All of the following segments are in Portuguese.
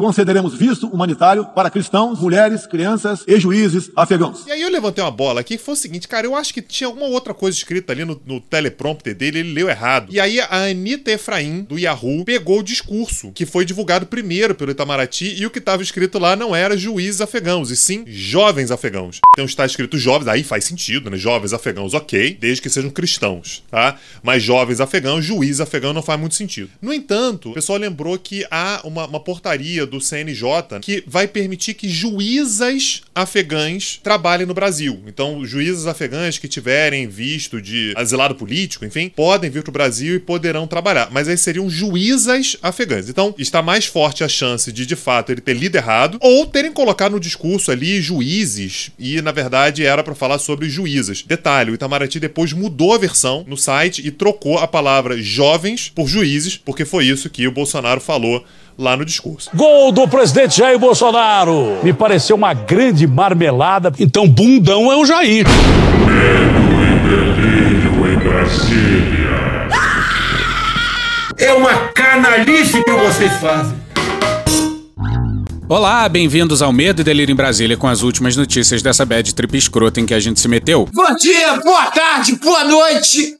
concederemos visto humanitário para cristãos, mulheres, crianças e juízes afegãos. E aí eu levantei uma bola aqui que foi o seguinte, cara, eu acho que tinha alguma outra coisa escrita ali no, no teleprompter dele, ele leu errado. E aí a Anitta Efraim, do Yahoo, pegou o discurso que foi divulgado primeiro pelo Itamaraty e o que estava escrito lá não era juízes afegãos, e sim jovens afegãos. Então está escrito jovens, aí faz sentido, né? Jovens afegãos, ok, desde que sejam cristãos, tá? Mas jovens afegãos, juiz afegão não faz muito sentido. No entanto, o pessoal lembrou que há uma, uma portaria do CNJ que vai permitir que juízas afegãs trabalhem no Brasil. Então, juízas afegãs que tiverem visto de asilado político, enfim, podem vir para o Brasil e poderão trabalhar. Mas aí seriam juízas afegãs. Então, está mais forte a chance de, de fato, ele ter lido errado ou terem colocado no discurso ali juízes e, na verdade, era para falar sobre juízas. Detalhe, o Itamaraty depois mudou a versão no site e trocou a palavra jovens por juízes, porque foi isso que o Bolsonaro falou lá no discurso. Gol do presidente Jair Bolsonaro. Me pareceu uma grande marmelada. Então, bundão é o Jair. Medo e delírio em Brasília. É uma canalice que vocês fazem. Olá, bem-vindos ao Medo e Delírio em Brasília com as últimas notícias dessa bad trip escrota em que a gente se meteu. Bom dia, boa tarde, boa noite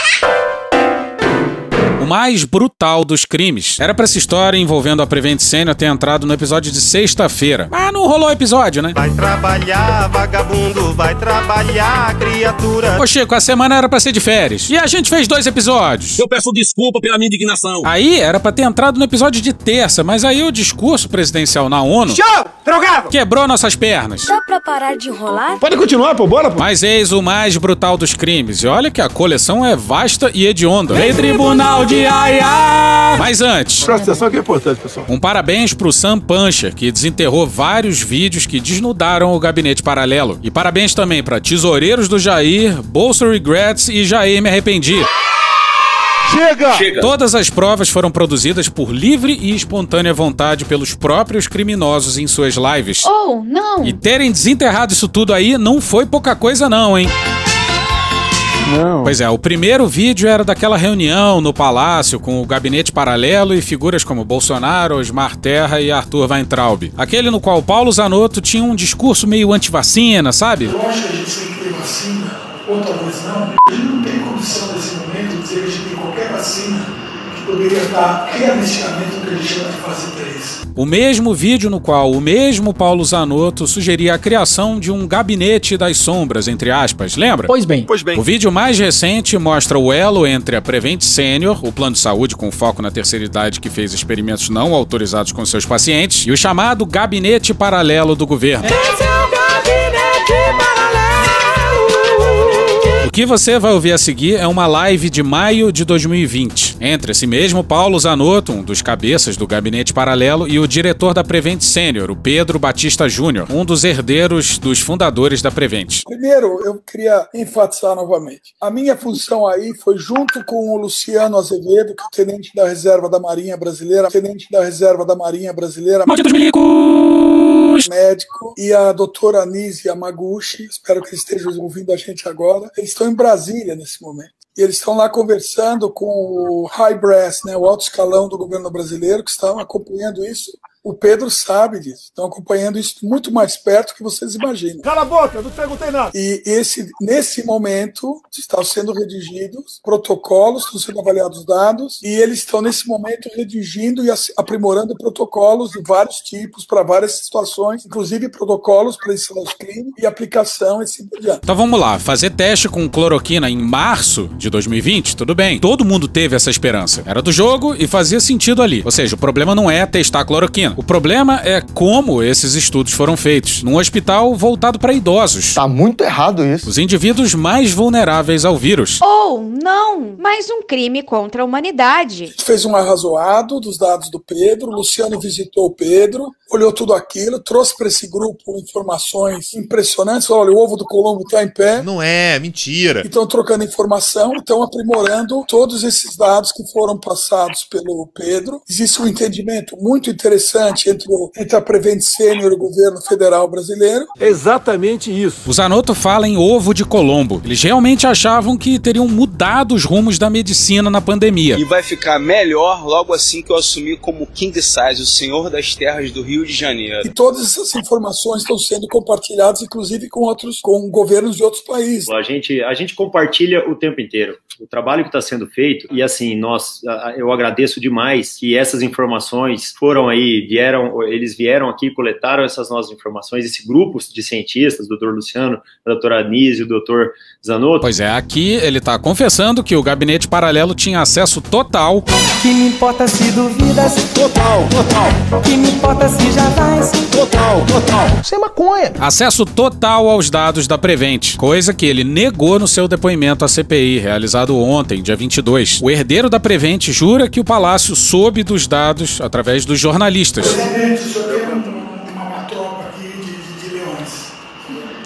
mais brutal dos crimes. Era pra essa história envolvendo a Prevent Senior ter entrado no episódio de sexta-feira. Mas não rolou episódio, né? Vai trabalhar, vagabundo, vai trabalhar, criatura. Ô Chico, a semana era pra ser de férias. E a gente fez dois episódios. Eu peço desculpa pela minha indignação. Aí era pra ter entrado no episódio de terça, mas aí o discurso presidencial na ONU. Show! Drogado! Quebrou nossas pernas. Dá pra parar de enrolar? Pode continuar, pô, bora, pô. Mas eis o mais brutal dos crimes. E olha que a coleção é vasta e hedionda. Vem tribunal de Mas antes. Presta atenção que é importante, pessoal. Um parabéns pro Sam Puncher, que desenterrou vários vídeos que desnudaram o gabinete paralelo. E parabéns também para Tesoureiros do Jair, Bolsa Regrets e Jair Me Arrependi. Chega! Chega! Todas as provas foram produzidas por livre e espontânea vontade pelos próprios criminosos em suas lives. Oh, não! E terem desenterrado isso tudo aí não foi pouca coisa, não, hein? Não. Pois é, o primeiro vídeo era daquela reunião no palácio com o gabinete paralelo e figuras como Bolsonaro, Osmar Terra e Arthur Weintraub. Aquele no qual Paulo Zanotto tinha um discurso meio anti-vacina, sabe? Eu acho que a gente tem que ter vacina, ou talvez não. A gente não tem condição nesse momento de dizer que a gente tem qualquer vacina poderia dar realisticamente o que gente chama de fase 3. O mesmo vídeo no qual o mesmo Paulo Zanotto sugeria a criação de um gabinete das sombras, entre aspas, lembra? Pois bem. Pois bem. O vídeo mais recente mostra o elo entre a Prevent Senior, o plano de saúde com foco na terceira idade que fez experimentos não autorizados com seus pacientes, e o chamado gabinete paralelo do governo. Esse é o gabinete paralelo! O que você vai ouvir a seguir é uma live de maio de 2020, entre esse mesmo Paulo Zanotto, um dos cabeças do gabinete paralelo, e o diretor da Prevent Senior, o Pedro Batista Júnior, um dos herdeiros dos fundadores da Prevent. Primeiro, eu queria enfatizar novamente. A minha função aí foi junto com o Luciano Azevedo, que é o tenente da reserva da Marinha Brasileira, tenente da reserva da Marinha Brasileira, Malditos milicos! médico, e a doutora Anise Yamaguchi, espero que estejam ouvindo a gente agora. Eles estão em Brasília nesse momento. E eles estão lá conversando com o high brass, né, o alto escalão do governo brasileiro, que estão acompanhando isso. O Pedro sabe disso. Estão acompanhando isso muito mais perto que vocês imaginam. Cala a boca, eu não perguntei nada. E esse, nesse momento estão sendo redigidos protocolos, estão sendo avaliados dados, e eles estão nesse momento redigindo e aprimorando protocolos de vários tipos para várias situações, inclusive protocolos para ensaios clínicos e aplicação e assim por diante. Então vamos lá, fazer teste com cloroquina em março de 2020, tudo bem. Todo mundo teve essa esperança. Era do jogo e fazia sentido ali. Ou seja, o problema não é testar cloroquina. Medicina. O problema é como esses estudos foram feitos, num hospital voltado para idosos. Tá muito errado isso. Os indivíduos mais vulneráveis ao vírus. Ou não, mais um crime contra a humanidade. A gente fez um arrazoado dos dados do Pedro, o Luciano visitou o Pedro, olhou tudo aquilo, trouxe para esse grupo informações impressionantes. Olha, o ovo do Colombo está em pé. Não é, mentira. Estão trocando informação, estão aprimorando todos esses dados que foram passados pelo Pedro. Existe um entendimento muito interessante entre, o, entre a Prevent Senior e o governo federal brasileiro. Exatamente isso. O Zanotto fala em ovo de Colombo. Eles realmente achavam que teriam mudado os rumos da medicina na pandemia. E vai ficar melhor logo assim que eu assumir como King Size, o senhor das terras do Rio de Janeiro. E todas essas informações estão sendo compartilhadas, inclusive com outros, com governos de outros países. A gente, a gente compartilha o tempo inteiro o trabalho que está sendo feito e assim nós, eu agradeço demais que essas informações foram aí vieram, eles vieram aqui coletaram essas novas informações, esse grupo de cientistas, o doutor Luciano, a doutora Anísio, o doutor Zanotto. Pois é, aqui ele está confessando que o gabinete paralelo tinha acesso total. Que me importa se duvidas? Total, total. Que me importa se já vais? Total, total. Isso é maconha. Acesso total aos dados da Prevent, coisa que ele negou no seu depoimento à CPI, realizado ontem, dia 22. O herdeiro da Prevent jura que o Palácio soube dos dados através dos jornalistas. Presidente, o senhor tem uma, uma tropa aqui de, de, de leões.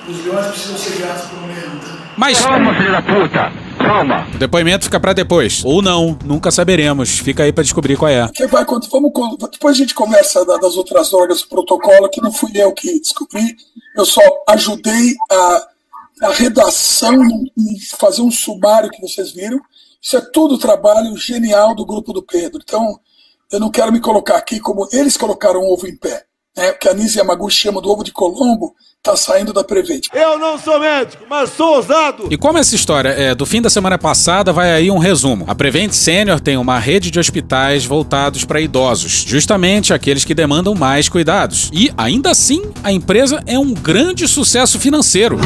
Os leões precisam ser guiados por um leão. Tá? Mas. Calma, filho da puta! Calma. O depoimento fica para depois. Ou não, nunca saberemos. Fica aí para descobrir qual é. Que vai, vamos, depois a gente conversa das outras drogas do protocolo, que não fui eu que descobri. Eu só ajudei a, a redação fazer um sumário que vocês viram. Isso é tudo trabalho genial do grupo do Pedro. Então, eu não quero me colocar aqui como eles colocaram o ovo em pé. Né? O que a Nise Yamaguchi chama do ovo de Colombo está saindo da Prevent. Eu não sou médico, mas sou ousado. E como essa história é do fim da semana passada, vai aí um resumo. A Prevent Senior tem uma rede de hospitais voltados para idosos, justamente aqueles que demandam mais cuidados. E ainda assim, a empresa é um grande sucesso financeiro.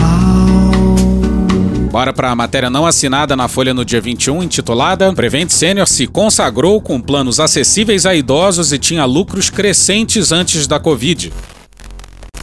Bora para a matéria não assinada na Folha no dia 21, intitulada Prevent Senior se consagrou com planos acessíveis a idosos e tinha lucros crescentes antes da Covid.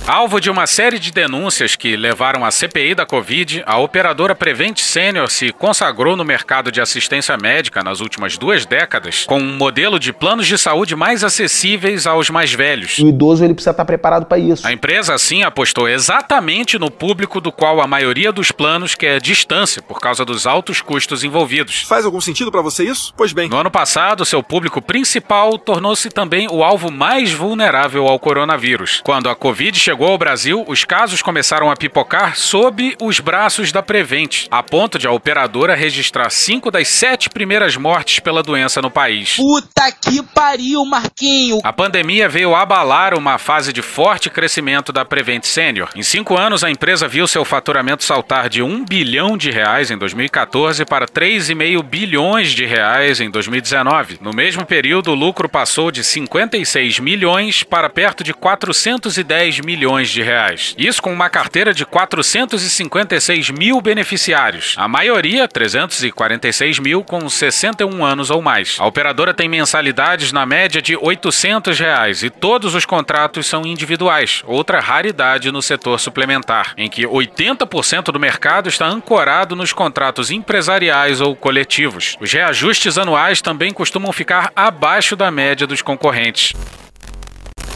Alvo de uma série de denúncias que levaram à CPI da Covid, a operadora Prevent Senior se consagrou no mercado de assistência médica nas últimas duas décadas, com um modelo de planos de saúde mais acessíveis aos mais velhos. O idoso ele precisa estar preparado para isso. A empresa, assim, apostou exatamente no público do qual a maioria dos planos quer distância por causa dos altos custos envolvidos. Faz algum sentido para você isso? Pois bem. No ano passado, seu público principal tornou-se também o alvo mais vulnerável ao coronavírus. Quando a Covid chegou chegou ao Brasil, os casos começaram a pipocar sob os braços da Prevent, a ponto de a operadora registrar cinco das sete primeiras mortes pela doença no país. Puta que pariu, Marquinho! A pandemia veio abalar uma fase de forte crescimento da Prevent Senior. Em cinco anos, a empresa viu seu faturamento saltar de 1 bilhão de reais em 2014 para 3,5 bilhões de reais em 2019. No mesmo período, o lucro passou de 56 milhões para perto de 410 milhões de reais. Isso com uma carteira de 456 mil beneficiários, a maioria 346 mil com 61 anos ou mais. A operadora tem mensalidades na média de 800 reais e todos os contratos são individuais, outra raridade no setor suplementar, em que 80% do mercado está ancorado nos contratos empresariais ou coletivos. Os reajustes anuais também costumam ficar abaixo da média dos concorrentes.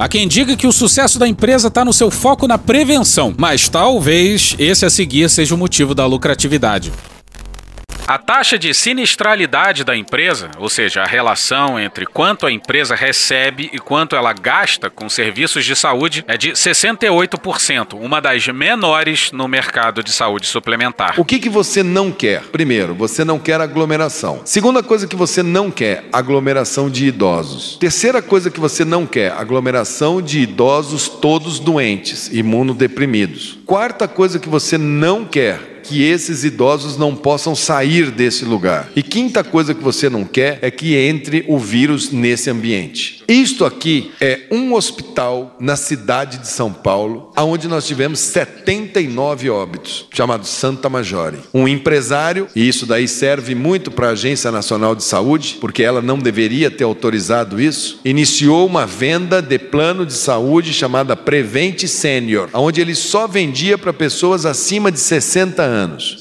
Há quem diga que o sucesso da empresa está no seu foco na prevenção, mas talvez esse a seguir seja o motivo da lucratividade. A taxa de sinistralidade da empresa, ou seja, a relação entre quanto a empresa recebe e quanto ela gasta com serviços de saúde, é de 68%, uma das menores no mercado de saúde suplementar. O que, que você não quer? Primeiro, você não quer aglomeração. Segunda coisa que você não quer, aglomeração de idosos. Terceira coisa que você não quer, aglomeração de idosos todos doentes, imunodeprimidos. Quarta coisa que você não quer, que esses idosos não possam sair desse lugar. E quinta coisa que você não quer é que entre o vírus nesse ambiente. Isto aqui é um hospital na cidade de São Paulo, onde nós tivemos 79 óbitos, chamado Santa Majore. Um empresário, e isso daí serve muito para a Agência Nacional de Saúde, porque ela não deveria ter autorizado isso, iniciou uma venda de plano de saúde chamada Prevent Senior, onde ele só vendia para pessoas acima de 60 anos.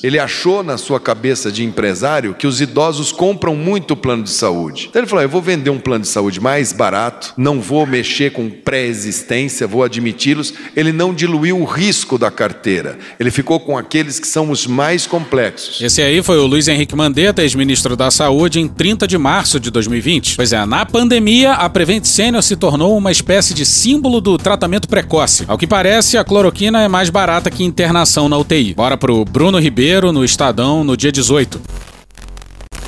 Ele achou na sua cabeça de empresário que os idosos compram muito plano de saúde. Então ele falou: eu vou vender um plano de saúde mais barato, não vou mexer com pré-existência, vou admiti-los. Ele não diluiu o risco da carteira. Ele ficou com aqueles que são os mais complexos. Esse aí foi o Luiz Henrique Mandetta, ex-ministro da Saúde, em 30 de março de 2020. Pois é, na pandemia, a Prevent Senior se tornou uma espécie de símbolo do tratamento precoce. Ao que parece, a cloroquina é mais barata que internação na UTI. Bora pro Bruno Ribeiro, no Estadão, no dia 18.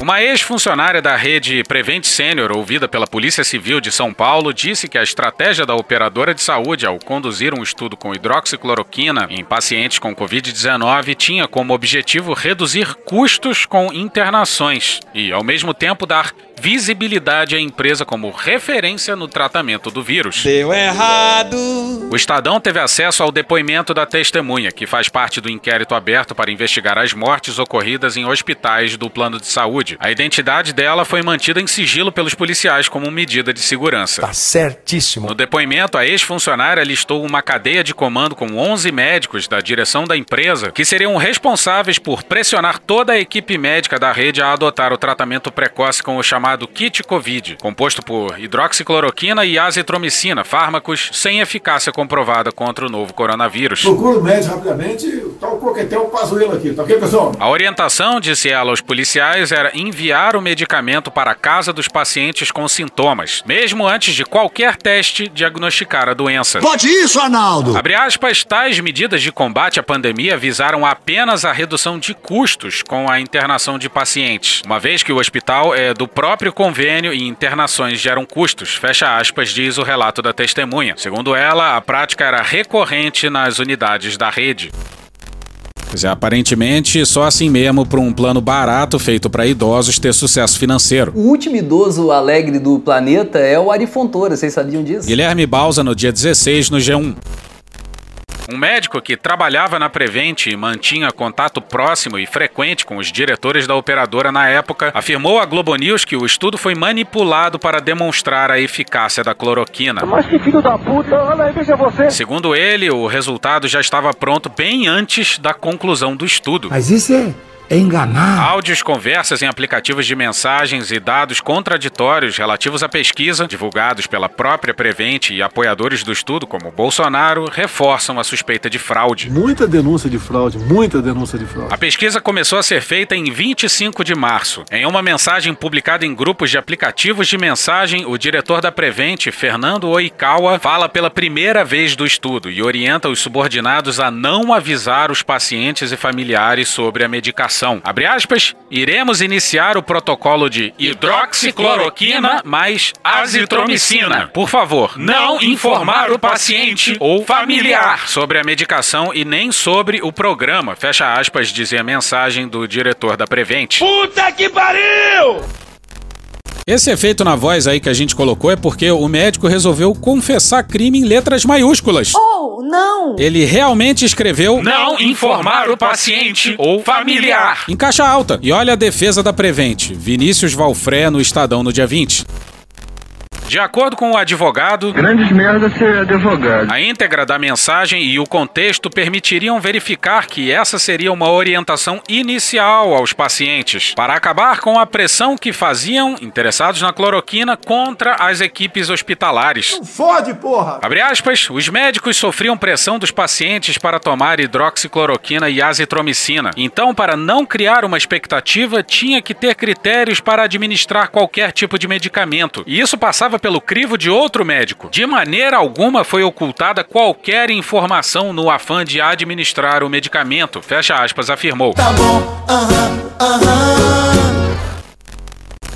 Uma ex-funcionária da rede Prevent Senior, ouvida pela Polícia Civil de São Paulo, disse que a estratégia da operadora de saúde ao conduzir um estudo com hidroxicloroquina em pacientes com Covid-19 tinha como objetivo reduzir custos com internações e, ao mesmo tempo, dar visibilidade à empresa como referência no tratamento do vírus. Deu errado. O Estadão teve acesso ao depoimento da testemunha, que faz parte do inquérito aberto para investigar as mortes ocorridas em hospitais do plano de saúde. A identidade dela foi mantida em sigilo pelos policiais como medida de segurança. Tá certíssimo. No depoimento, a ex-funcionária listou uma cadeia de comando com 11 médicos da direção da empresa que seriam responsáveis por pressionar toda a equipe médica da rede a adotar o tratamento precoce com o chamado kit Covid, composto por hidroxicloroquina e azitromicina, fármacos sem eficácia comprovada contra o novo coronavírus. Procura o médico rapidamente, tá o coquetel Pazuello aqui, tá ok, pessoal? A orientação, disse ela aos policiais, era enviar o medicamento para a casa dos pacientes com sintomas, mesmo antes de qualquer teste diagnosticar a doença. Pode isso, Arnaldo! Abre aspas, tais medidas de combate à pandemia visaram apenas a redução de custos com a internação de pacientes, uma vez que o hospital é do próprio convênio e internações geram custos, fecha aspas, diz o relato da testemunha. Segundo ela, a prática era recorrente nas unidades da rede. Pois é, aparentemente, só assim mesmo para um plano barato feito para idosos ter sucesso financeiro. O último idoso alegre do planeta é o Ari Fontoura, vocês sabiam disso? Guilherme Balsa no dia 16 no G1. Um médico que trabalhava na Prevent e mantinha contato próximo e frequente com os diretores da operadora na época, afirmou à Globo News que o estudo foi manipulado para demonstrar a eficácia da cloroquina. Mas que filho da puta, olha aí, veja você. Segundo ele, o resultado já estava pronto bem antes da conclusão do estudo. Mas isso é é enganar. Áudios, conversas em aplicativos de mensagens e dados contraditórios relativos à pesquisa, divulgados pela própria Prevent e apoiadores do estudo, como Bolsonaro, reforçam a suspeita de fraude. Muita denúncia de fraude, muita denúncia de fraude. A pesquisa começou a ser feita em 25 de março. Em uma mensagem publicada em grupos de aplicativos de mensagem, o diretor da Prevent, Fernando Oikawa, fala pela primeira vez do estudo e orienta os subordinados a não avisar os pacientes e familiares sobre a medicação. Abre aspas, iremos iniciar o protocolo de hidroxicloroquina mais azitromicina. Por favor, não informar o paciente ou familiar sobre a medicação e nem sobre o programa. Fecha aspas, dizia a mensagem do diretor da Prevent. Puta que pariu! Esse efeito na voz aí que a gente colocou é porque o médico resolveu confessar crime em letras maiúsculas. Oh, não! Ele realmente escreveu não informar o paciente ou familiar em caixa alta. E olha a defesa da Prevent. Vinícius Valfré no Estadão no dia 20. De acordo com o advogado, Grandes merda ser advogado. a íntegra da mensagem e o contexto permitiriam verificar que essa seria uma orientação inicial aos pacientes para acabar com a pressão que faziam interessados na cloroquina contra as equipes hospitalares. Fode, porra! Abre aspas, os médicos sofriam pressão dos pacientes para tomar hidroxicloroquina e azitromicina. Então, para não criar uma expectativa, tinha que ter critérios para administrar qualquer tipo de medicamento. E isso passava pelo crivo de outro médico. De maneira alguma foi ocultada qualquer informação no afã de administrar o medicamento. Fecha aspas, afirmou. Tá bom, aham, aham.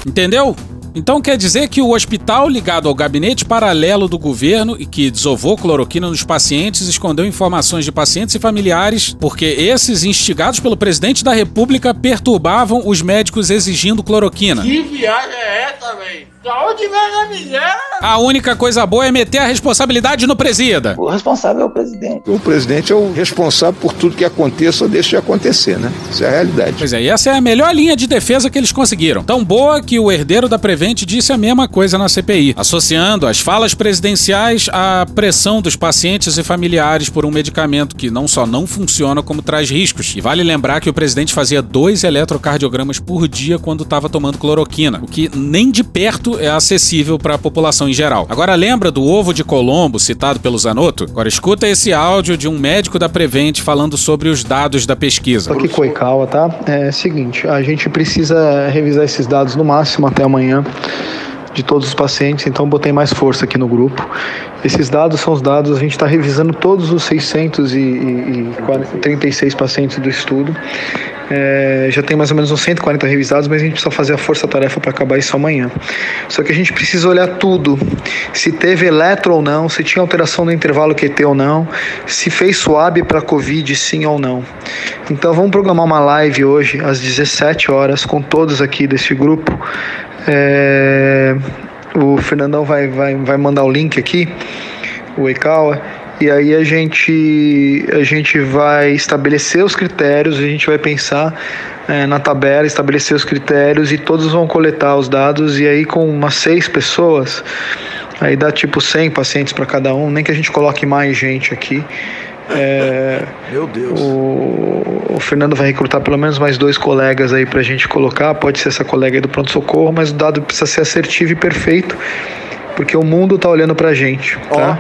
Entendeu? Então quer dizer que o hospital ligado ao gabinete paralelo do governo e que desovou cloroquina nos pacientes escondeu informações de pacientes e familiares porque esses, instigados pelo presidente da república, perturbavam os médicos exigindo cloroquina. Que viagem é essa, velho? Onde vem a miséria? A única coisa boa é meter a responsabilidade no presida. O responsável é o presidente. O presidente é o responsável por tudo que aconteça ou deixe de acontecer, né? Isso é a realidade. Pois é, e essa é a melhor linha de defesa que eles conseguiram. Tão boa que o herdeiro da Prevent disse a mesma coisa na CPI, associando as falas presidenciais à pressão dos pacientes e familiares por um medicamento que não só não funciona, como traz riscos. E vale lembrar que o presidente fazia dois eletrocardiogramas por dia quando estava tomando cloroquina, o que nem de perto é acessível para a população em geral. Agora lembra do ovo de Colombo citado pelo Zanotto? Agora escuta esse áudio de um médico da Prevent falando sobre os dados da pesquisa. Aqui Coicawa, tá? É o seguinte, a gente precisa revisar esses dados no máximo até amanhã de todos os pacientes, então botei mais força aqui no grupo. Esses dados são os dados, a gente está revisando todos os 636 pacientes do estudo. É, já tem mais ou menos uns 140 revisados, mas a gente precisa fazer a força-tarefa para acabar isso amanhã. Só que a gente precisa olhar tudo: se teve eletro ou não, se tinha alteração no intervalo QT ou não, se fez swab para Covid sim ou não. Então vamos programar uma live hoje às 17 horas com todos aqui desse grupo. É, o Fernandão vai, vai, vai mandar o link aqui, o Eikawa. E aí a gente, a gente vai estabelecer os critérios, a gente vai pensar é, na tabela, estabelecer os critérios e todos vão coletar os dados e aí com umas seis pessoas, aí dá tipo 100 pacientes para cada um, nem que a gente coloque mais gente aqui. É, Meu Deus. O, o, Fernando vai recrutar pelo menos mais dois colegas aí pra gente colocar. Pode ser essa colega aí do pronto-socorro, mas o dado precisa ser assertivo e perfeito, porque o mundo tá olhando pra gente, tá?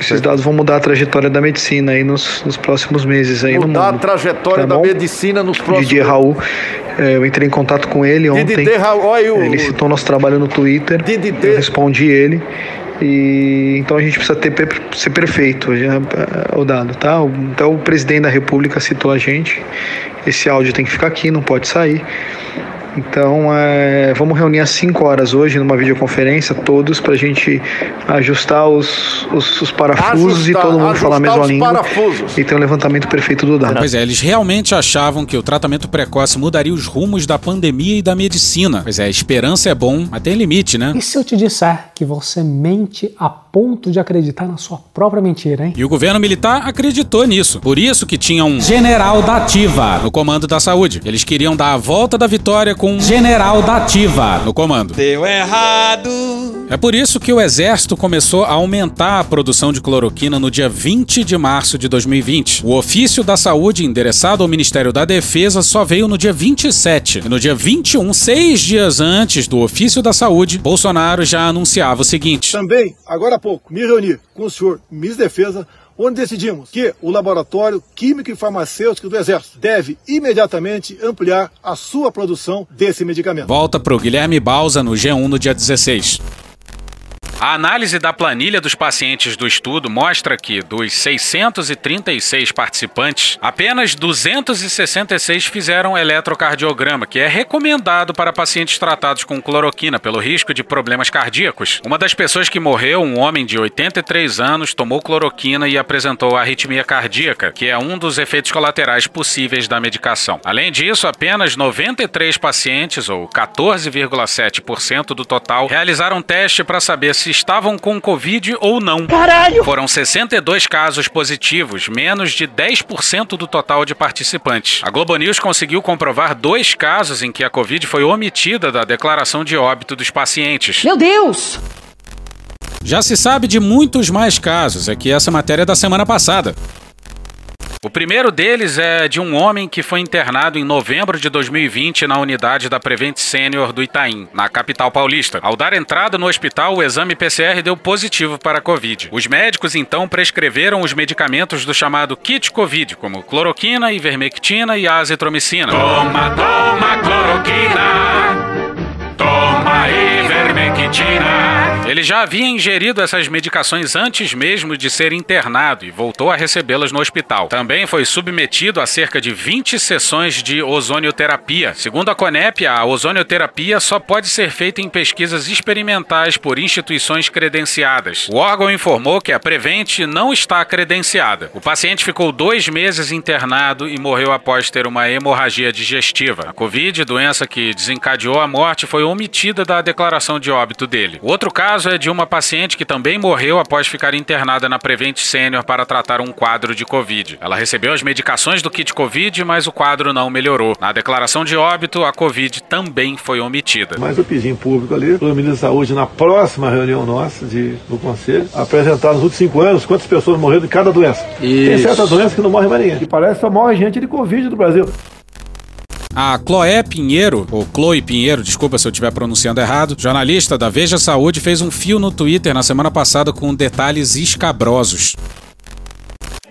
Esses dados vão mudar a trajetória da medicina aí nos, nos próximos meses aí no Mudar a mundo. trajetória Tá da medicina nos próximos Didier Raul, é, eu entrei em contato com ele ontem. Didier Raul, olha o- Ele citou nosso trabalho no Twitter. Eu respondi ele. E então a gente precisa ter, ser perfeito já, eh, o dado, tá? Então o presidente da República citou a gente. Esse áudio tem que ficar aqui, não pode sair. Então, é, vamos reunir às 5 horas hoje numa videoconferência, todos, para a gente ajustar os, os, os parafusos e Ajustar- todo mundo falar a mesma ajustar os língua. parafusos. E ter um levantamento perfeito do dado. Pois é, eles realmente achavam que o tratamento precoce mudaria os rumos da pandemia e da medicina. Pois é, a esperança é bom, mas tem limite, né? E se eu te disser que você mente a ponto de acreditar na sua própria mentira, hein? E o governo militar acreditou nisso. Por isso que tinha um general da ativa no comando da saúde. Eles queriam dar a volta da vitória com um general da ativa no comando. Deu errado. É por isso que o exército começou a aumentar a produção de cloroquina no dia 20 de março de 2020. O ofício da saúde endereçado ao Ministério da Defesa só veio no dia 27. E no dia 21, seis dias antes do ofício da saúde, Bolsonaro já anunciava o seguinte: Também, agora há pouco, me reuni com o senhor Ministro da Defesa, onde decidimos que o Laboratório Químico e Farmacêutico do Exército deve imediatamente ampliar a sua produção desse medicamento. Volta pro Guilherme Balsa no G1 no dia 16. A análise da planilha dos pacientes do estudo mostra que, dos 636 participantes, apenas 266 fizeram eletrocardiograma, que é recomendado para pacientes tratados com cloroquina pelo risco de problemas cardíacos. Uma das pessoas que morreu, um homem de 83 anos, tomou cloroquina e apresentou arritmia cardíaca, que é um dos efeitos colaterais possíveis da medicação. Além disso, apenas 93 pacientes, ou 14,7% do total, realizaram teste para saber se estavam com Covid ou não. Caralho! Foram 62 casos positivos, menos de 10% do total de participantes. A Globo News conseguiu comprovar dois casos em que a Covid foi omitida da declaração de óbito dos pacientes. Meu Deus! Já se sabe de muitos mais casos, é que essa matéria é da semana passada. O primeiro deles é de um homem que foi internado em novembro de 2020 na unidade da Prevent Senior do Itaim, na capital paulista. Ao dar entrada no hospital, o exame PCR deu positivo para a Covid. Os médicos então prescreveram os medicamentos do chamado kit Covid, como cloroquina, ivermectina e azitromicina. Toma, toma cloroquina. Toma ivermectina. Eles já havia ingerido essas medicações antes mesmo de ser internado e voltou a recebê-las no hospital. Também foi submetido a cerca de 20 sessões de ozonioterapia. Segundo a Conep, a ozonioterapia só pode ser feita em pesquisas experimentais por instituições credenciadas. O órgão informou que a Prevent não está credenciada. O paciente ficou dois meses internado e morreu após ter uma hemorragia digestiva. A Covid, doença que desencadeou a morte, foi omitida da declaração de óbito dele. Outro caso é de uma paciente que também morreu após ficar internada na Prevent Senior para tratar um quadro de Covid. Ela recebeu as medicações do kit Covid, mas o quadro não melhorou. Na declaração de óbito, a Covid também foi omitida. Mas eu pedi em público ali, pelo ministro da Saúde, na próxima reunião nossa de, do Conselho, apresentar nos últimos cinco anos quantas pessoas morreram de cada doença. Tem Isso. certas doenças que não morre mais ninguém. E parece que só morre gente de Covid no Brasil. A Chloé Pinheiro, ou Chloe Pinheiro, desculpa se eu estiver pronunciando errado, jornalista da Veja Saúde, fez um fio no Twitter na semana passada com detalhes escabrosos.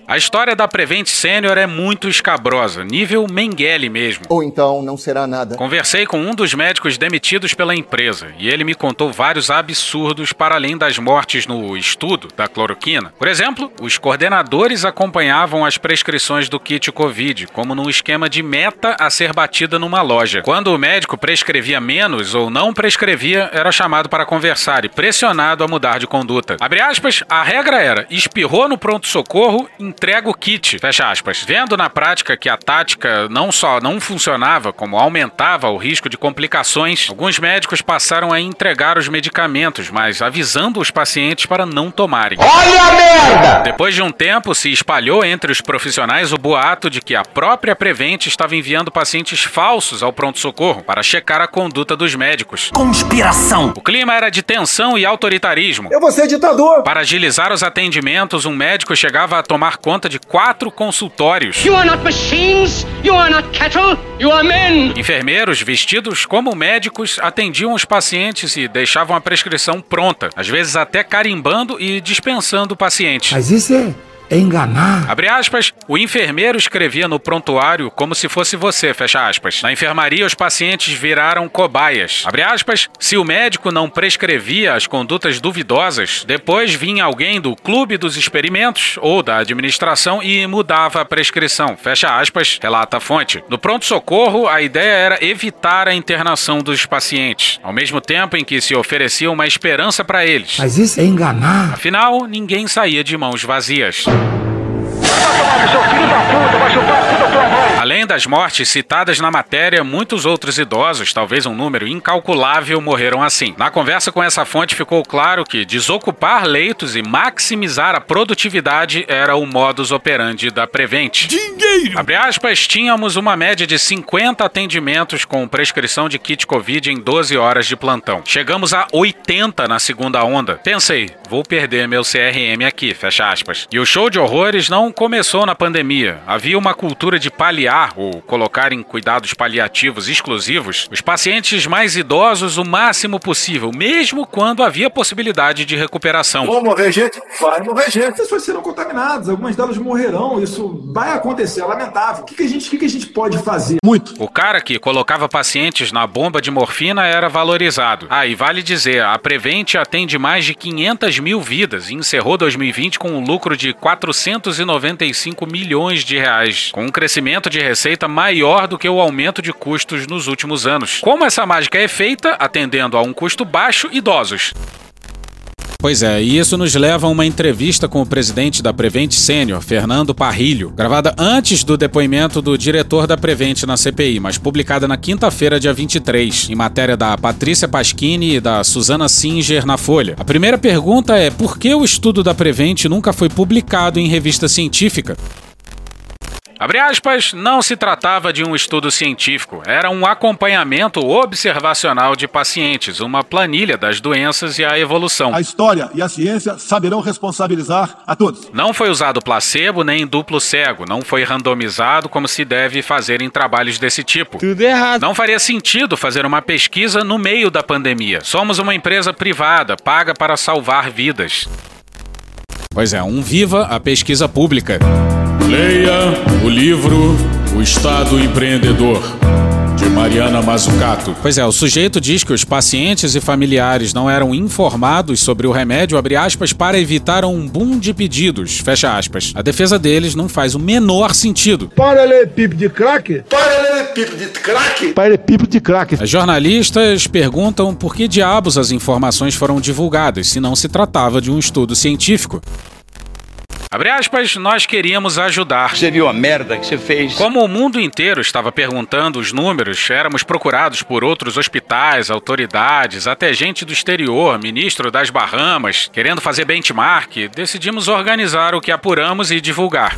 A história da Prevent Senior é muito escabrosa, nível Mengele mesmo. Ou então não será nada. Conversei com um dos médicos demitidos pela empresa e ele me contou vários absurdos para além das mortes no estudo da cloroquina. Por exemplo, os coordenadores acompanhavam as prescrições do kit Covid, como num esquema de meta a ser batida numa loja. Quando o médico prescrevia menos ou não prescrevia, era chamado para conversar e pressionado a mudar de conduta. Abre aspas, a regra era: espirrou no pronto-socorro, entrega o kit. Fecha aspas. Vendo na prática que a tática não só não funcionava, como aumentava o risco de complicações, alguns médicos passaram a entregar os medicamentos, mas avisando os pacientes para não tomarem. Olha a merda! Depois de um tempo, se espalhou entre os profissionais o boato de que a própria Prevent estava enviando pacientes falsos ao pronto-socorro para checar a conduta dos médicos. Conspiração! O clima era de tensão e autoritarismo. Eu vou ser ditador! Para agilizar os atendimentos, um médico chegava a tomar conta de quatro consultórios. You are not machines, you are not cattle, you are men. Enfermeiros vestidos como médicos atendiam os pacientes e deixavam a prescrição pronta, às vezes até carimbando e dispensando o paciente. Mas isso é, é enganar. Abre aspas, o enfermeiro escrevia no prontuário como se fosse você, fecha aspas. Na enfermaria, os pacientes viraram cobaias. Abre aspas, se o médico não prescrevia as condutas duvidosas, depois vinha alguém do clube dos experimentos ou da administração e mudava a prescrição, fecha aspas, relata a fonte. No pronto-socorro, a ideia era evitar a internação dos pacientes, ao mesmo tempo em que se oferecia uma esperança para eles. Mas isso é enganar. Afinal, ninguém saía de mãos vazias. Vai tomar do seu filho da puta, vai chupar a puta. Além das mortes citadas na matéria, muitos outros idosos, talvez um número incalculável, morreram assim. Na conversa com essa fonte ficou claro que desocupar leitos e maximizar a produtividade era o modus operandi da Prevent. Dinheiro! Abre aspas, tínhamos uma média de 50 atendimentos com prescrição de kit Covid em 12 horas de plantão. Chegamos a 80 na segunda onda. Pensei, vou perder meu CRM aqui, fecha aspas. E o show de horrores não começou na pandemia. Havia uma cultura de paliar ou colocar em cuidados paliativos exclusivos os pacientes mais idosos o máximo possível, mesmo quando havia possibilidade de recuperação. Vou morrer gente? Vai morrer gente. As pessoas serão contaminadas, algumas delas morrerão. Isso vai acontecer, é lamentável. O que, que a, gente, o que, que a gente pode fazer? Muito. O cara que colocava pacientes na bomba de morfina era valorizado. Ah, e vale dizer, a Prevent atende mais de 500 mil vidas e encerrou 2020 com um lucro de 495 milhões de reais, com um crescimento de receita maior do que o aumento de custos nos últimos anos. Como essa mágica é feita, atendendo a um custo baixo, idosos. Pois é, e isso nos leva a uma entrevista com o presidente da Prevent Sênior, Fernando Parrilho, gravada antes do depoimento do diretor da Prevent na CPI, mas publicada na quinta-feira, dia 23, em matéria da Patrícia Pasquini e da Suzana Singer na Folha. A primeira pergunta é: por que o estudo da Prevent nunca foi publicado em revista científica? Abre aspas, não se tratava de um estudo científico, era um acompanhamento observacional de pacientes, uma planilha das doenças e a evolução. A história e a ciência saberão responsabilizar a todos. Não foi usado placebo nem duplo cego, não foi randomizado como se deve fazer em trabalhos desse tipo. Tudo errado. Não faria sentido fazer uma pesquisa no meio da pandemia. Somos uma empresa privada, paga para salvar vidas. Pois é, um viva a pesquisa pública. Leia o livro O Estado Empreendedor, de Mariana Mazzucato. Pois é, o sujeito diz que os pacientes e familiares não eram informados sobre o remédio, abre aspas, para evitar um boom de pedidos, fecha aspas. A defesa deles não faz o menor sentido. Paralelepípedo de crack? Paralelepípedo de crack? Paralelepípedo de crack. As jornalistas perguntam por que diabos as informações foram divulgadas, se não se tratava de um estudo científico. Abre aspas, nós queríamos ajudar. Você viu a merda que você fez? Como o mundo inteiro estava perguntando os números, éramos procurados por outros hospitais, autoridades, até gente do exterior, ministro das Bahamas, querendo fazer benchmark, decidimos organizar o que apuramos e divulgar.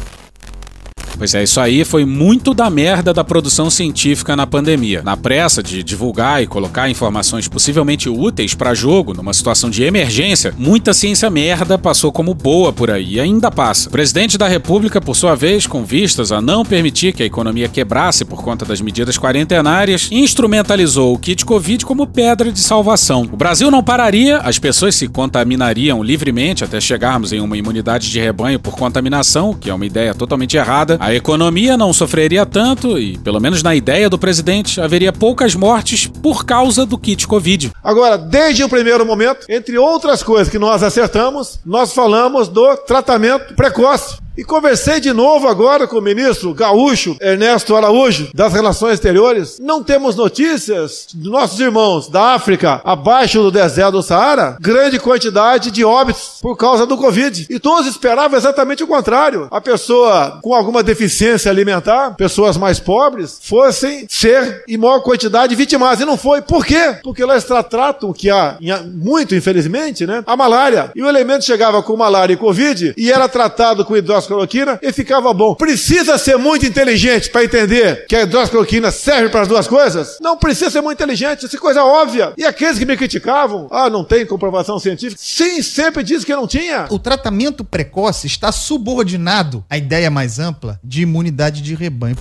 Pois é, isso aí foi muito da merda da produção científica na pandemia. Na pressa de divulgar e colocar informações possivelmente úteis para jogo numa situação de emergência, muita ciência merda passou como boa por aí e ainda passa. O presidente da República, por sua vez, com vistas a não permitir que a economia quebrasse por conta das medidas quarentenárias, instrumentalizou o kit Covid como pedra de salvação. O Brasil não pararia, as pessoas se contaminariam livremente até chegarmos em uma imunidade de rebanho por contaminação, que é uma ideia totalmente errada. A economia não sofreria tanto e, pelo menos na ideia do presidente, haveria poucas mortes por causa do kit Covid. Agora, desde o primeiro momento, entre outras coisas que nós acertamos, nós falamos do tratamento precoce. E conversei de novo agora com o ministro gaúcho Ernesto Araújo, das Relações Exteriores. Não temos notícias de nossos irmãos da África, abaixo do deserto do Saara, grande quantidade de óbitos por causa do Covid. E todos esperavam exatamente o contrário. A pessoa com alguma deficiência alimentar, pessoas mais pobres, fossem ser em maior quantidade vitimadas. E não foi. Por quê? Porque elas tratam que há, muito infelizmente, né, a malária. E o elemento chegava com malária e Covid e era tratado com hidróxido hidroxicloroquina e ficava bom. Precisa ser muito inteligente para entender que a hidroxicloroquina serve para as duas coisas? Não precisa ser muito inteligente, isso é coisa óbvia. E aqueles que me criticavam, ah, não tem comprovação científica? Sim, sempre disse que não tinha. O tratamento precoce está subordinado à ideia mais ampla de imunidade de rebanho.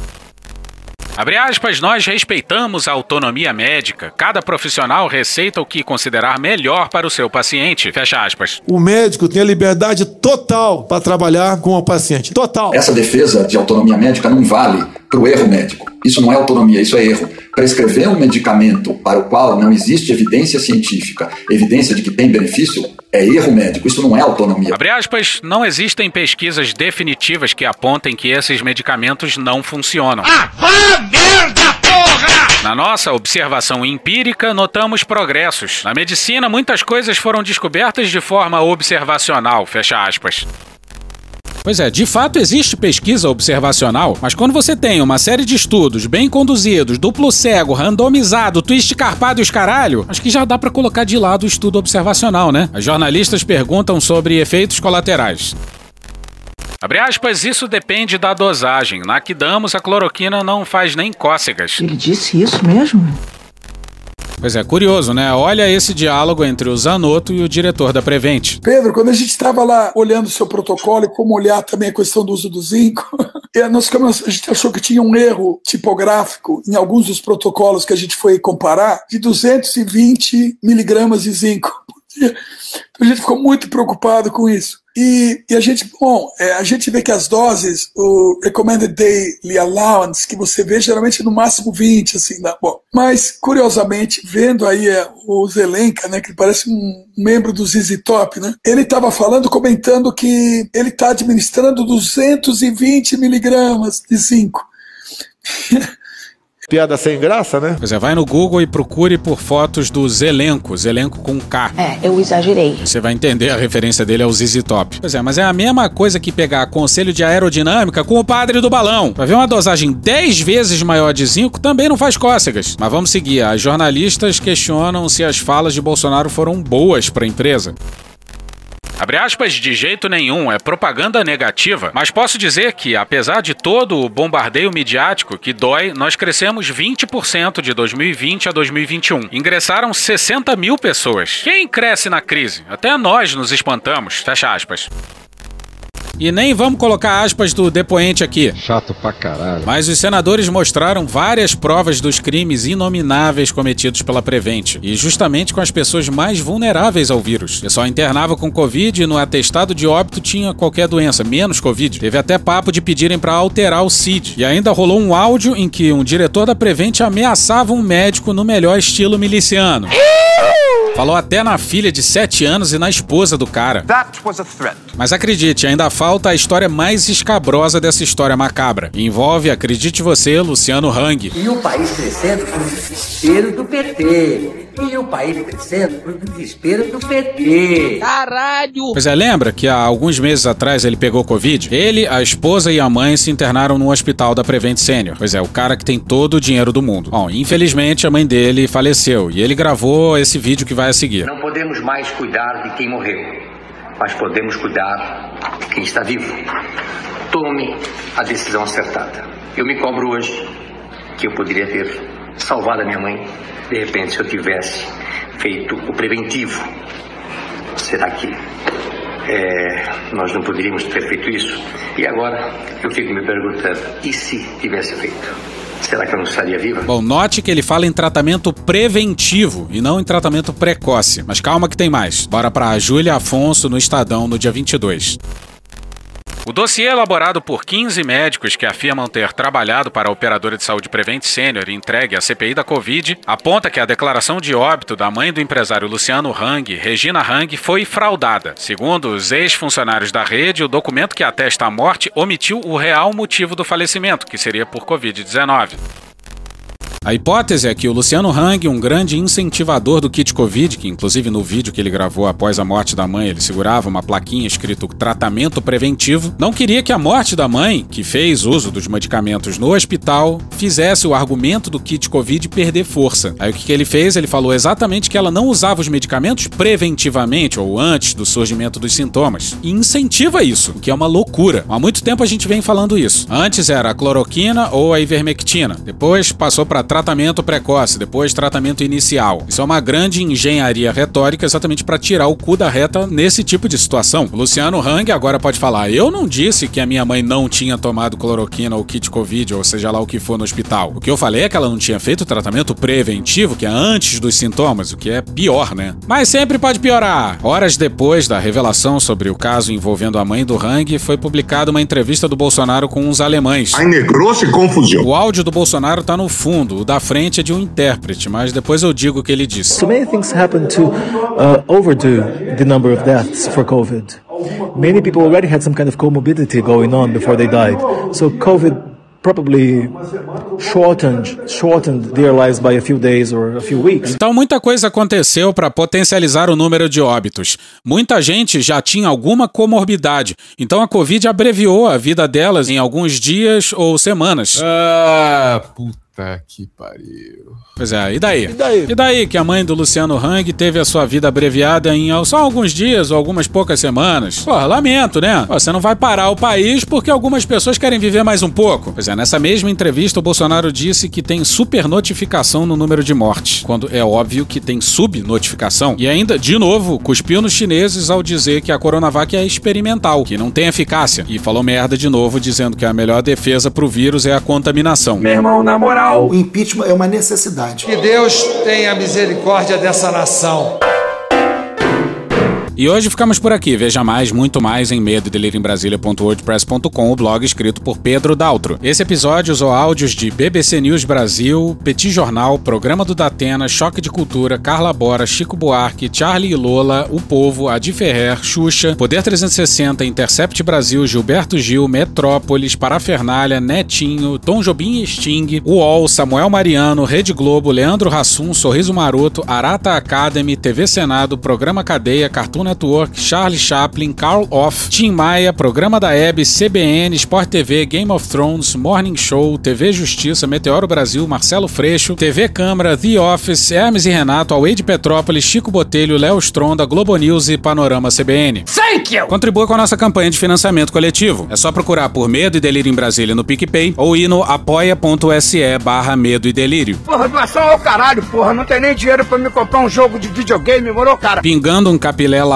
Abre aspas, nós respeitamos a autonomia médica. Cada profissional receita o que considerar melhor para o seu paciente. Fecha aspas. O médico tem a liberdade total para trabalhar com o paciente. Total. Essa defesa de autonomia médica não vale para o erro médico. Isso não é autonomia, isso é erro. Prescrever um medicamento para o qual não existe evidência científica, evidência de que tem benefício, é erro médico. Isso não é autonomia. Abre aspas, não existem pesquisas definitivas que apontem que esses medicamentos não funcionam. Ah, vá merda, porra! Na nossa observação empírica, notamos progressos. Na medicina, muitas coisas foram descobertas de forma observacional, fecha aspas. Pois é, de fato existe pesquisa observacional, mas quando você tem uma série de estudos bem conduzidos, duplo cego, randomizado, twist carpado e os caralho, acho que já dá para colocar de lado o estudo observacional, né? As jornalistas perguntam sobre efeitos colaterais. Abre aspas, isso depende da dosagem. Na que damos, a cloroquina não faz nem cócegas. Ele disse isso mesmo? Pois é, curioso, né? Olha esse diálogo entre o Zanotto e o diretor da Prevent. Pedro, quando a gente estava lá olhando o seu protocolo e como olhar também a questão do uso do zinco, nós ficamos, a gente achou que tinha um erro tipográfico em alguns dos protocolos que a gente foi comparar de 220 miligramas de zinco. Então a gente ficou muito preocupado com isso. E, e, a gente, bom, é, a gente vê que as doses, o recommended daily allowance, que você vê geralmente no máximo 20, assim, né? bom. Mas, curiosamente, vendo aí é, o Zelenka, né, que parece um membro do ZZ Top, né, ele estava falando, comentando que ele está administrando 220 miligramas de zinco. Piada sem graça, né? Pois é, vai no Google e procure por fotos do Zelenco, Zelenco com K. É, eu exagerei. Você vai entender a referência dele ao ZZ Top. Pois é, mas é a mesma coisa que pegar conselho de aerodinâmica com o padre do balão. Pra ver uma dosagem 10 vezes maior de zinco também não faz cócegas. Mas vamos seguir. As jornalistas questionam se as falas de Bolsonaro foram boas para a empresa. Abre aspas, de jeito nenhum, é propaganda negativa, mas posso dizer que, apesar de todo o bombardeio midiático que dói, nós crescemos 20% de 2020 a 2021. Ingressaram 60 mil pessoas. Quem cresce na crise? Até nós nos espantamos. Fecha aspas. E nem vamos colocar aspas do depoente aqui. Chato pra caralho. Mas os senadores mostraram várias provas dos crimes inomináveis cometidos pela Prevent, e justamente com as pessoas mais vulneráveis ao vírus. O pessoal internava com Covid e no atestado de óbito tinha qualquer doença, menos Covid. Teve até papo de pedirem para alterar o CID. E ainda rolou um áudio em que um diretor da Prevent ameaçava um médico no melhor estilo miliciano. Falou até na filha de 7 anos e na esposa do cara. Mas acredite, ainda falta a história mais escabrosa dessa história macabra. Envolve, acredite você, Luciano Hang. E o país crescendo por desespero do PT. E o país crescendo por desespero do PT. Caralho! Pois é, lembra que há alguns meses atrás ele pegou Covid? Ele, a esposa e a mãe se internaram no hospital da Prevent Senior. Pois é, o cara que tem todo o dinheiro do mundo. Bom, infelizmente a mãe dele faleceu e ele gravou esse vídeo que vai a seguir. Não podemos mais cuidar de quem morreu, mas podemos cuidar de quem está vivo. Tome a decisão acertada. Eu me cobro hoje que eu poderia ter salvado a minha mãe. De repente, se eu tivesse feito o preventivo, será que é, nós não poderíamos ter feito isso? E agora eu fico me perguntando: e se tivesse feito? Será que eu não estaria viva? Bom, note que ele fala em tratamento preventivo e não em tratamento precoce. Mas calma que tem mais. Bora pra Júlia Afonso no Estadão no dia 22. O dossiê elaborado por 15 médicos que afirmam ter trabalhado para a operadora de saúde Prevent Senior e entregue à CPI da Covid aponta que a declaração de óbito da mãe do empresário Luciano Hang, Regina Hang, foi fraudada. Segundo os ex-funcionários da rede, o documento que atesta a morte omitiu o real motivo do falecimento, que seria por Covid-19. A hipótese é que o Luciano Hang, um grande incentivador do kit Covid, que inclusive no vídeo que ele gravou após a morte da mãe, ele segurava uma plaquinha escrito tratamento preventivo, não queria que a morte da mãe, que fez uso dos medicamentos no hospital, fizesse o argumento do kit Covid perder força. Aí o que, ele fez? Ele falou exatamente que ela não usava os medicamentos preventivamente ou antes do surgimento dos sintomas. E incentiva isso, o que é uma loucura. Há muito tempo a gente vem falando isso. Antes era a cloroquina ou a ivermectina. Depois passou para tratamento precoce, depois tratamento inicial. Isso é uma grande engenharia retórica exatamente para tirar o cu da reta nesse tipo de situação. O Luciano Hang agora pode falar: eu não disse que a minha mãe não tinha tomado cloroquina ou kit Covid, ou seja lá o que for no hospital. O que eu falei é que ela não tinha feito o tratamento preventivo, que é antes dos sintomas, o que é pior, né? Mas sempre pode piorar. Horas depois da revelação sobre o caso envolvendo a mãe do Hang, foi publicada uma entrevista do Bolsonaro com uns alemães. Ai, negrou-se confusão. O áudio do Bolsonaro tá no fundo, o da frente é de um intérprete, mas depois eu digo o que ele disse. So many things happen to uh, overdo the number of deaths for COVID. Many people already had some kind of comorbidity going on before they died. So COVID probably shortened shortened their lives by a few days or a few weeks. Então muita coisa aconteceu para potencializar o número de óbitos. Muita gente já tinha alguma comorbidade, então a Covid abreviou a vida delas em alguns dias ou semanas. Ah, puta. Puta que pariu. Pois é, e daí? E daí? E daí que a mãe do Luciano Hang teve a sua vida abreviada em só alguns dias ou algumas poucas semanas? Porra, lamento, né? Você não vai parar o país porque algumas pessoas querem viver mais um pouco. Pois é, nessa mesma entrevista o Bolsonaro disse que tem super notificação no número de mortes, quando é óbvio que tem subnotificação. E ainda, de novo, cuspiu nos chineses ao dizer que a Coronavac é experimental, que não tem eficácia. E falou merda de novo, dizendo que a melhor defesa pro vírus é a contaminação. Meu irmão, na moral, O impeachment é uma necessidade. Que Deus tenha misericórdia dessa nação. E hoje ficamos por aqui. Veja mais, muito mais em medo Brasília.wordpress.com, o blog escrito por Pedro Daltro. Esse episódio usou áudios de BBC News Brasil, Petit Jornal, Programa do Datena, Choque de Cultura, Carla Bora, Chico Buarque, Charlie e Lola, O Povo, Adi Ferrer, Xuxa, Poder 360, Intercept Brasil, Gilberto Gil, Metrópolis, Parafernália, Netinho, Tom Jobim e Sting, UOL, Samuel Mariano, Rede Globo, Leandro Rassum, Sorriso Maroto, Arata Academy, TV Senado, Programa Cadeia, Cartoon Network, Charlie Chaplin, Carl Off, Tim Maia, Programa da Hebe, CBN, Sport TV, Game of Thrones, Morning Show, TV Justiça, Meteoro Brasil, Marcelo Freixo, TV Câmara, The Office, Hermes e Renato, Away de Petrópolis, Chico Botelho, Léo Stronda, Globo News e Panorama CBN. Thank you! Contribua com a nossa campanha de financiamento coletivo. É só procurar por Medo e Delírio em Brasília no PicPay ou ir no apoia.se barra Medo e Delírio. Porra, doação ao caralho, porra. Não tem nem dinheiro pra me comprar um jogo de videogame, morou, cara? Pingando um capilé lá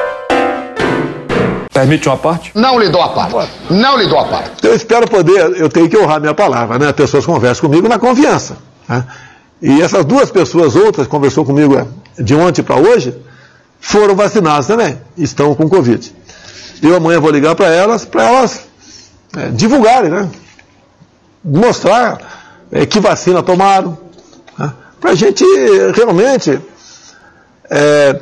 Permite uma parte? Não lhe dou a parte. Não lhe dou a parte. Eu espero poder, eu tenho que honrar minha palavra, né? As pessoas conversam comigo na confiança. Né? E essas duas pessoas, outras, conversou comigo é, de ontem para hoje, foram vacinadas também, estão com Covid. Eu amanhã vou ligar para elas, para elas é, divulgarem, né? Mostrar é, que vacina tomaram, né? para a gente realmente é,